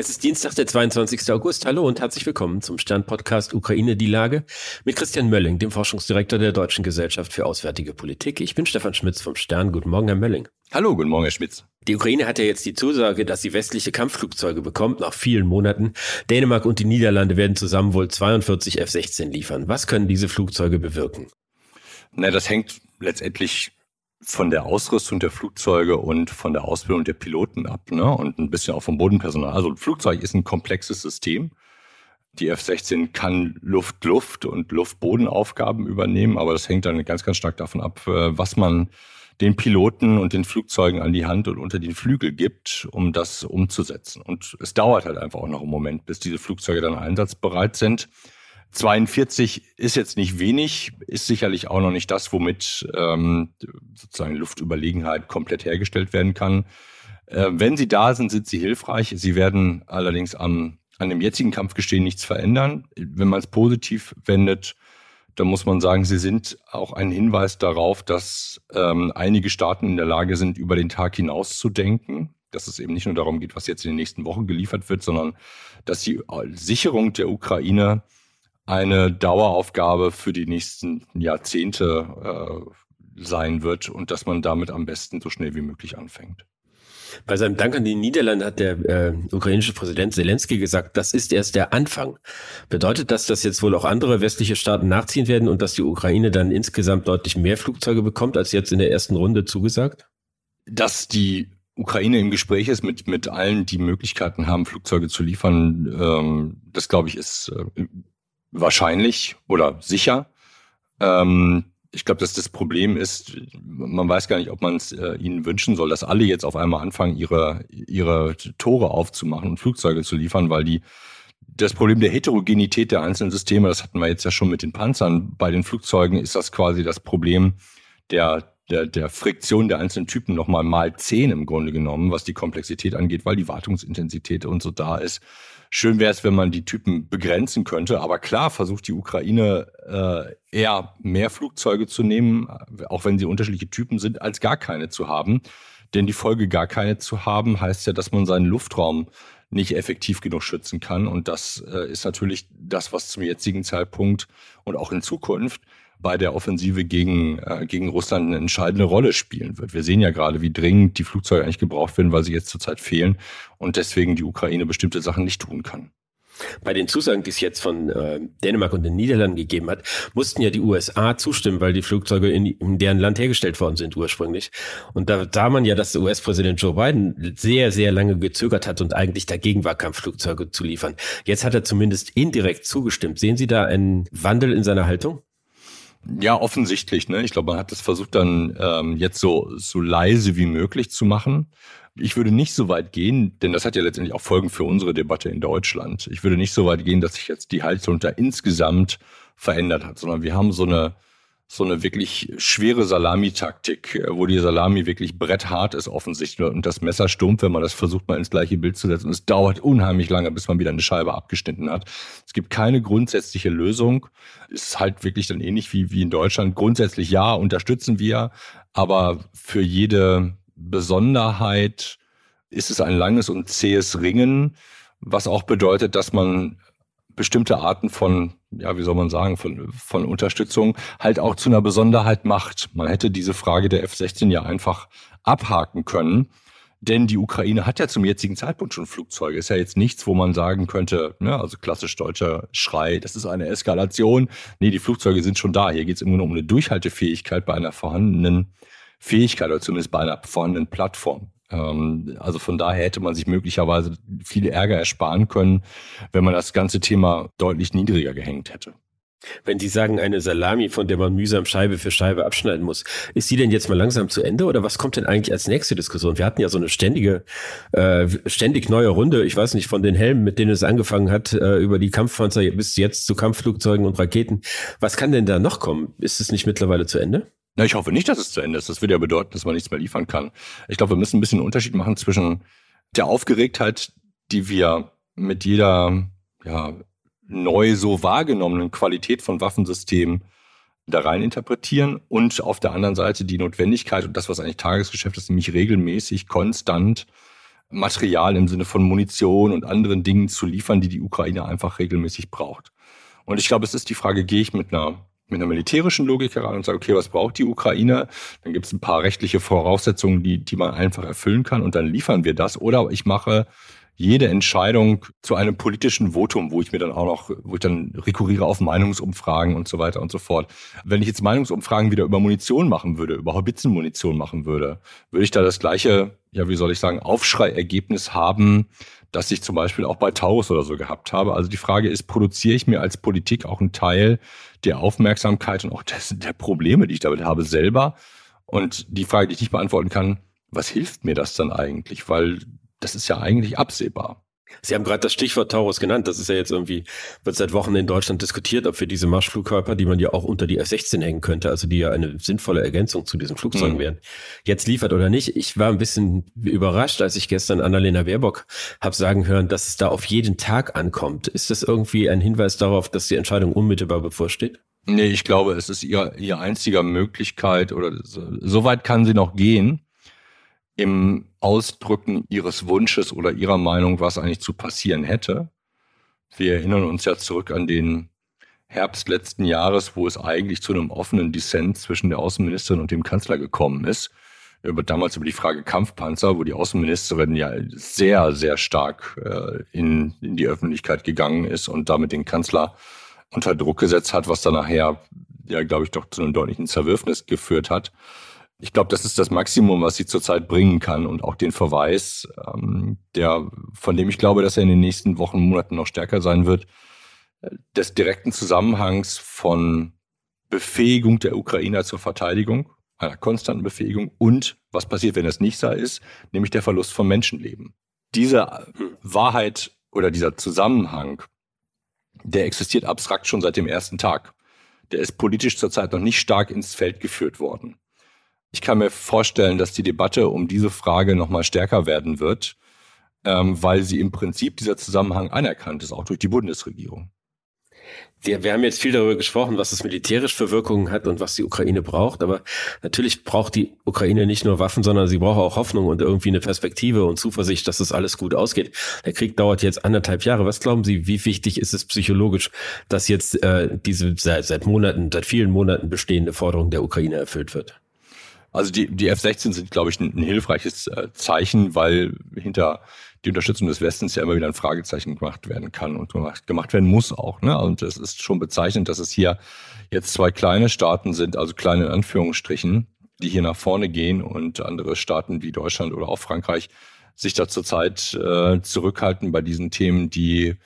Es ist Dienstag, der 22. August. Hallo und herzlich willkommen zum Stern-Podcast Ukraine die Lage mit Christian Mölling, dem Forschungsdirektor der Deutschen Gesellschaft für Auswärtige Politik. Ich bin Stefan Schmitz vom Stern. Guten Morgen, Herr Mölling. Hallo, guten Morgen, Herr Schmitz. Die Ukraine hat ja jetzt die Zusage, dass sie westliche Kampfflugzeuge bekommt nach vielen Monaten. Dänemark und die Niederlande werden zusammen wohl 42 F-16 liefern. Was können diese Flugzeuge bewirken? Na, das hängt letztendlich von der Ausrüstung der Flugzeuge und von der Ausbildung der Piloten ab ne? und ein bisschen auch vom Bodenpersonal. Also ein Flugzeug ist ein komplexes System. Die F-16 kann Luft-Luft und Luft-Boden-Aufgaben übernehmen, aber das hängt dann ganz, ganz stark davon ab, äh, was man den Piloten und den Flugzeugen an die Hand und unter den Flügel gibt, um das umzusetzen. Und es dauert halt einfach auch noch einen Moment, bis diese Flugzeuge dann einsatzbereit sind. 42 ist jetzt nicht wenig, ist sicherlich auch noch nicht das, womit ähm, sozusagen Luftüberlegenheit komplett hergestellt werden kann. Äh, wenn sie da sind, sind sie hilfreich. Sie werden allerdings am, an dem jetzigen Kampfgestehen nichts verändern. Wenn man es positiv wendet, dann muss man sagen, sie sind auch ein Hinweis darauf, dass ähm, einige Staaten in der Lage sind, über den Tag hinaus zu denken. Dass es eben nicht nur darum geht, was jetzt in den nächsten Wochen geliefert wird, sondern dass die Sicherung der Ukraine eine Daueraufgabe für die nächsten Jahrzehnte äh, sein wird und dass man damit am besten so schnell wie möglich anfängt. Bei seinem Dank an die Niederlande hat der äh, ukrainische Präsident Zelensky gesagt, das ist erst der Anfang. Bedeutet das, dass jetzt wohl auch andere westliche Staaten nachziehen werden und dass die Ukraine dann insgesamt deutlich mehr Flugzeuge bekommt, als jetzt in der ersten Runde zugesagt? Dass die Ukraine im Gespräch ist mit, mit allen, die Möglichkeiten haben, Flugzeuge zu liefern, ähm, das glaube ich ist äh, wahrscheinlich oder sicher. Ähm, ich glaube, dass das Problem ist, man weiß gar nicht, ob man es äh, ihnen wünschen soll, dass alle jetzt auf einmal anfangen, ihre, ihre Tore aufzumachen und Flugzeuge zu liefern, weil die das Problem der Heterogenität der einzelnen Systeme, das hatten wir jetzt ja schon mit den Panzern. Bei den Flugzeugen ist das quasi das Problem der, der, der Friktion der einzelnen Typen nochmal mal zehn im Grunde genommen, was die Komplexität angeht, weil die Wartungsintensität und so da ist. Schön wäre es, wenn man die Typen begrenzen könnte. Aber klar versucht die Ukraine äh, eher mehr Flugzeuge zu nehmen, auch wenn sie unterschiedliche Typen sind, als gar keine zu haben. Denn die Folge gar keine zu haben, heißt ja, dass man seinen Luftraum nicht effektiv genug schützen kann. Und das äh, ist natürlich das, was zum jetzigen Zeitpunkt und auch in Zukunft bei der Offensive gegen, äh, gegen Russland eine entscheidende Rolle spielen wird. Wir sehen ja gerade, wie dringend die Flugzeuge eigentlich gebraucht werden, weil sie jetzt zurzeit fehlen und deswegen die Ukraine bestimmte Sachen nicht tun kann. Bei den Zusagen, die es jetzt von äh, Dänemark und den Niederlanden gegeben hat, mussten ja die USA zustimmen, weil die Flugzeuge in, in deren Land hergestellt worden sind ursprünglich. Und da sah man ja, dass der US-Präsident Joe Biden sehr, sehr lange gezögert hat und eigentlich dagegen war, Kampfflugzeuge zu liefern. Jetzt hat er zumindest indirekt zugestimmt. Sehen Sie da einen Wandel in seiner Haltung? Ja, offensichtlich. Ne? Ich glaube, man hat das versucht dann ähm, jetzt so, so leise wie möglich zu machen. Ich würde nicht so weit gehen, denn das hat ja letztendlich auch Folgen für unsere Debatte in Deutschland. Ich würde nicht so weit gehen, dass sich jetzt die Haltung da insgesamt verändert hat, sondern wir haben so eine so eine wirklich schwere Salamitaktik, äh, wo die Salami wirklich bretthart ist offensichtlich und das Messer stumpf, wenn man das versucht mal ins gleiche Bild zu setzen. Und es dauert unheimlich lange, bis man wieder eine Scheibe abgeschnitten hat. Es gibt keine grundsätzliche Lösung. Es ist halt wirklich dann ähnlich wie, wie in Deutschland. Grundsätzlich ja, unterstützen wir, aber für jede Besonderheit ist es ein langes und zähes Ringen, was auch bedeutet, dass man bestimmte Arten von, ja, wie soll man sagen, von, von Unterstützung halt auch zu einer Besonderheit macht. Man hätte diese Frage der F-16 ja einfach abhaken können. Denn die Ukraine hat ja zum jetzigen Zeitpunkt schon Flugzeuge. Ist ja jetzt nichts, wo man sagen könnte, ne, also klassisch deutscher Schrei, das ist eine Eskalation. Nee, die Flugzeuge sind schon da. Hier geht es immer nur um eine Durchhaltefähigkeit bei einer vorhandenen Fähigkeit oder zumindest bei einer vorhandenen Plattform. Ähm, also von daher hätte man sich möglicherweise viel Ärger ersparen können, wenn man das ganze Thema deutlich niedriger gehängt hätte. Wenn Sie sagen, eine Salami, von der man mühsam Scheibe für Scheibe abschneiden muss, ist die denn jetzt mal langsam zu Ende oder was kommt denn eigentlich als nächste Diskussion? Wir hatten ja so eine ständige, äh, ständig neue Runde, ich weiß nicht, von den Helmen, mit denen es angefangen hat, äh, über die Kampfpanzer bis jetzt zu Kampfflugzeugen und Raketen. Was kann denn da noch kommen? Ist es nicht mittlerweile zu Ende? Na, ich hoffe nicht, dass es zu Ende ist. Das würde ja bedeuten, dass man nichts mehr liefern kann. Ich glaube, wir müssen ein bisschen einen Unterschied machen zwischen der Aufgeregtheit, die wir mit jeder ja, neu so wahrgenommenen Qualität von Waffensystemen da rein interpretieren und auf der anderen Seite die Notwendigkeit und das, was eigentlich Tagesgeschäft ist, nämlich regelmäßig, konstant Material im Sinne von Munition und anderen Dingen zu liefern, die die Ukraine einfach regelmäßig braucht. Und ich glaube, es ist die Frage, gehe ich mit einer mit einer militärischen Logik heran und sage, okay, was braucht die Ukraine? Dann gibt es ein paar rechtliche Voraussetzungen, die, die man einfach erfüllen kann und dann liefern wir das. Oder ich mache jede Entscheidung zu einem politischen Votum, wo ich mir dann auch noch, wo ich dann rekurriere auf Meinungsumfragen und so weiter und so fort. Wenn ich jetzt Meinungsumfragen wieder über Munition machen würde, über Hobbitzenmunition machen würde, würde ich da das gleiche, ja, wie soll ich sagen, Aufschreiergebnis haben, das ich zum Beispiel auch bei Taurus oder so gehabt habe. Also die Frage ist, produziere ich mir als Politik auch einen Teil der Aufmerksamkeit und auch des, der Probleme, die ich damit habe, selber? Und die Frage, die ich nicht beantworten kann, was hilft mir das dann eigentlich? Weil das ist ja eigentlich absehbar. Sie haben gerade das Stichwort Taurus genannt. Das ist ja jetzt irgendwie, wird seit Wochen in Deutschland diskutiert, ob wir diese Marschflugkörper, die man ja auch unter die F-16 hängen könnte, also die ja eine sinnvolle Ergänzung zu diesen Flugzeugen mhm. wären, jetzt liefert oder nicht. Ich war ein bisschen überrascht, als ich gestern Annalena Baerbock habe sagen hören, dass es da auf jeden Tag ankommt. Ist das irgendwie ein Hinweis darauf, dass die Entscheidung unmittelbar bevorsteht? Nee, ich glaube, es ist ihr, ihr einziger Möglichkeit oder so, so weit kann sie noch gehen im Ausdrücken ihres Wunsches oder ihrer Meinung, was eigentlich zu passieren hätte. Wir erinnern uns ja zurück an den Herbst letzten Jahres, wo es eigentlich zu einem offenen Dissent zwischen der Außenministerin und dem Kanzler gekommen ist. Über, damals über die Frage Kampfpanzer, wo die Außenministerin ja sehr, sehr stark äh, in, in die Öffentlichkeit gegangen ist und damit den Kanzler unter Druck gesetzt hat, was dann nachher, ja, glaube ich, doch zu einem deutlichen Zerwürfnis geführt hat. Ich glaube, das ist das Maximum, was sie zurzeit bringen kann und auch den Verweis, ähm, der, von dem ich glaube, dass er in den nächsten Wochen, Monaten noch stärker sein wird, des direkten Zusammenhangs von Befähigung der Ukrainer zur Verteidigung, einer konstanten Befähigung und was passiert, wenn es nicht so ist, nämlich der Verlust von Menschenleben. Diese Wahrheit oder dieser Zusammenhang, der existiert abstrakt schon seit dem ersten Tag. Der ist politisch zurzeit noch nicht stark ins Feld geführt worden. Ich kann mir vorstellen, dass die Debatte um diese Frage nochmal stärker werden wird, ähm, weil sie im Prinzip dieser Zusammenhang anerkannt ist, auch durch die Bundesregierung. Wir, wir haben jetzt viel darüber gesprochen, was es militärisch für Wirkungen hat und was die Ukraine braucht. Aber natürlich braucht die Ukraine nicht nur Waffen, sondern sie braucht auch Hoffnung und irgendwie eine Perspektive und Zuversicht, dass das alles gut ausgeht. Der Krieg dauert jetzt anderthalb Jahre. Was glauben Sie, wie wichtig ist es psychologisch, dass jetzt äh, diese seit, seit Monaten, seit vielen Monaten bestehende Forderung der Ukraine erfüllt wird? Also die, die F-16 sind, glaube ich, ein, ein hilfreiches äh, Zeichen, weil hinter die Unterstützung des Westens ja immer wieder ein Fragezeichen gemacht werden kann und gemacht, gemacht werden muss auch. Ne? Und es ist schon bezeichnend, dass es hier jetzt zwei kleine Staaten sind, also kleine in Anführungsstrichen, die hier nach vorne gehen und andere Staaten wie Deutschland oder auch Frankreich sich da zurzeit äh, zurückhalten bei diesen Themen, die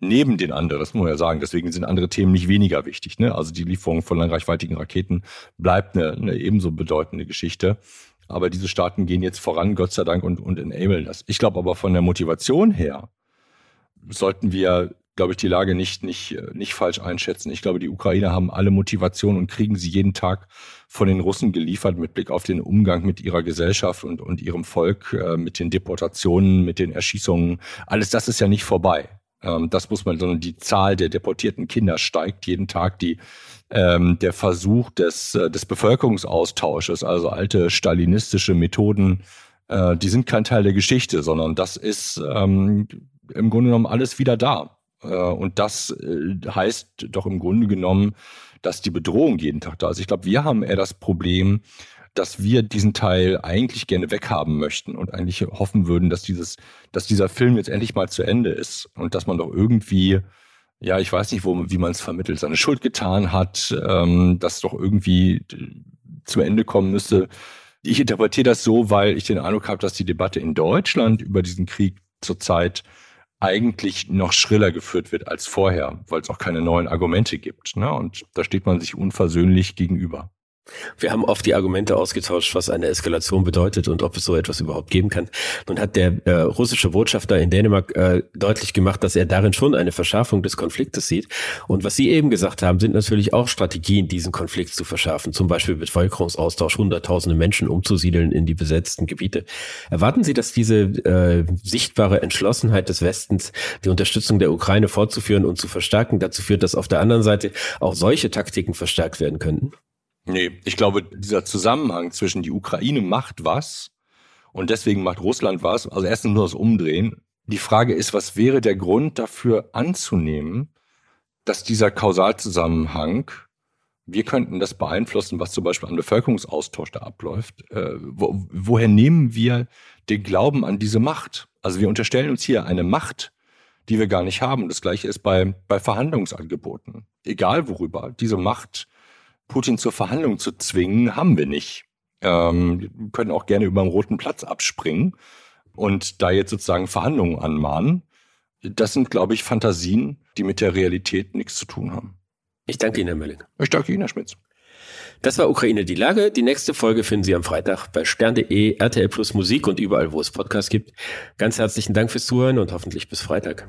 neben den anderen, das muss man ja sagen, deswegen sind andere Themen nicht weniger wichtig. Ne? Also die Lieferung von langreichweitigen Raketen bleibt eine, eine ebenso bedeutende Geschichte. Aber diese Staaten gehen jetzt voran, Gott sei Dank, und, und enablen das. Ich glaube aber von der Motivation her sollten wir, glaube ich, die Lage nicht, nicht, nicht falsch einschätzen. Ich glaube, die Ukrainer haben alle Motivation und kriegen sie jeden Tag von den Russen geliefert mit Blick auf den Umgang mit ihrer Gesellschaft und, und ihrem Volk, äh, mit den Deportationen, mit den Erschießungen. Alles das ist ja nicht vorbei. Ähm, das muss man, sondern die Zahl der deportierten Kinder steigt jeden Tag. Die, ähm, der Versuch des, äh, des Bevölkerungsaustausches, also alte stalinistische Methoden, äh, die sind kein Teil der Geschichte, sondern das ist ähm, im Grunde genommen alles wieder da. Äh, und das äh, heißt doch im Grunde genommen, dass die Bedrohung jeden Tag da ist. Ich glaube, wir haben eher das Problem, dass wir diesen Teil eigentlich gerne weghaben möchten und eigentlich hoffen würden, dass dieses, dass dieser Film jetzt endlich mal zu Ende ist und dass man doch irgendwie, ja, ich weiß nicht, wo, wie man es vermittelt, seine Schuld getan hat, ähm, dass doch irgendwie zu Ende kommen müsste. Ich interpretiere das so, weil ich den Eindruck habe, dass die Debatte in Deutschland über diesen Krieg zurzeit eigentlich noch schriller geführt wird als vorher, weil es auch keine neuen Argumente gibt. Ne? Und da steht man sich unversöhnlich gegenüber. Wir haben oft die Argumente ausgetauscht, was eine Eskalation bedeutet und ob es so etwas überhaupt geben kann. Nun hat der äh, russische Botschafter in Dänemark äh, deutlich gemacht, dass er darin schon eine Verschärfung des Konfliktes sieht. Und was Sie eben gesagt haben, sind natürlich auch Strategien, diesen Konflikt zu verschärfen. Zum Beispiel Bevölkerungsaustausch, hunderttausende Menschen umzusiedeln in die besetzten Gebiete. Erwarten Sie, dass diese äh, sichtbare Entschlossenheit des Westens, die Unterstützung der Ukraine fortzuführen und zu verstärken, dazu führt, dass auf der anderen Seite auch solche Taktiken verstärkt werden könnten? Nee, ich glaube, dieser Zusammenhang zwischen die Ukraine macht was Und deswegen macht Russland was. Also erstens nur das Umdrehen. Die Frage ist, was wäre der Grund dafür anzunehmen, dass dieser Kausalzusammenhang, wir könnten das beeinflussen, was zum Beispiel an Bevölkerungsaustausch da abläuft. Äh, wo, woher nehmen wir den Glauben an diese Macht? Also wir unterstellen uns hier eine Macht, die wir gar nicht haben. Das gleiche ist bei, bei Verhandlungsangeboten. Egal worüber, diese Macht, Putin zur Verhandlung zu zwingen, haben wir nicht. Ähm, wir können auch gerne über den roten Platz abspringen und da jetzt sozusagen Verhandlungen anmahnen. Das sind, glaube ich, Fantasien, die mit der Realität nichts zu tun haben. Ich danke Ihnen, Herr Mölling. Ich danke Ihnen, Herr Schmitz. Das war Ukraine die Lage. Die nächste Folge finden Sie am Freitag bei stern.de, RTL Plus Musik und überall, wo es Podcasts gibt. Ganz herzlichen Dank fürs Zuhören und hoffentlich bis Freitag.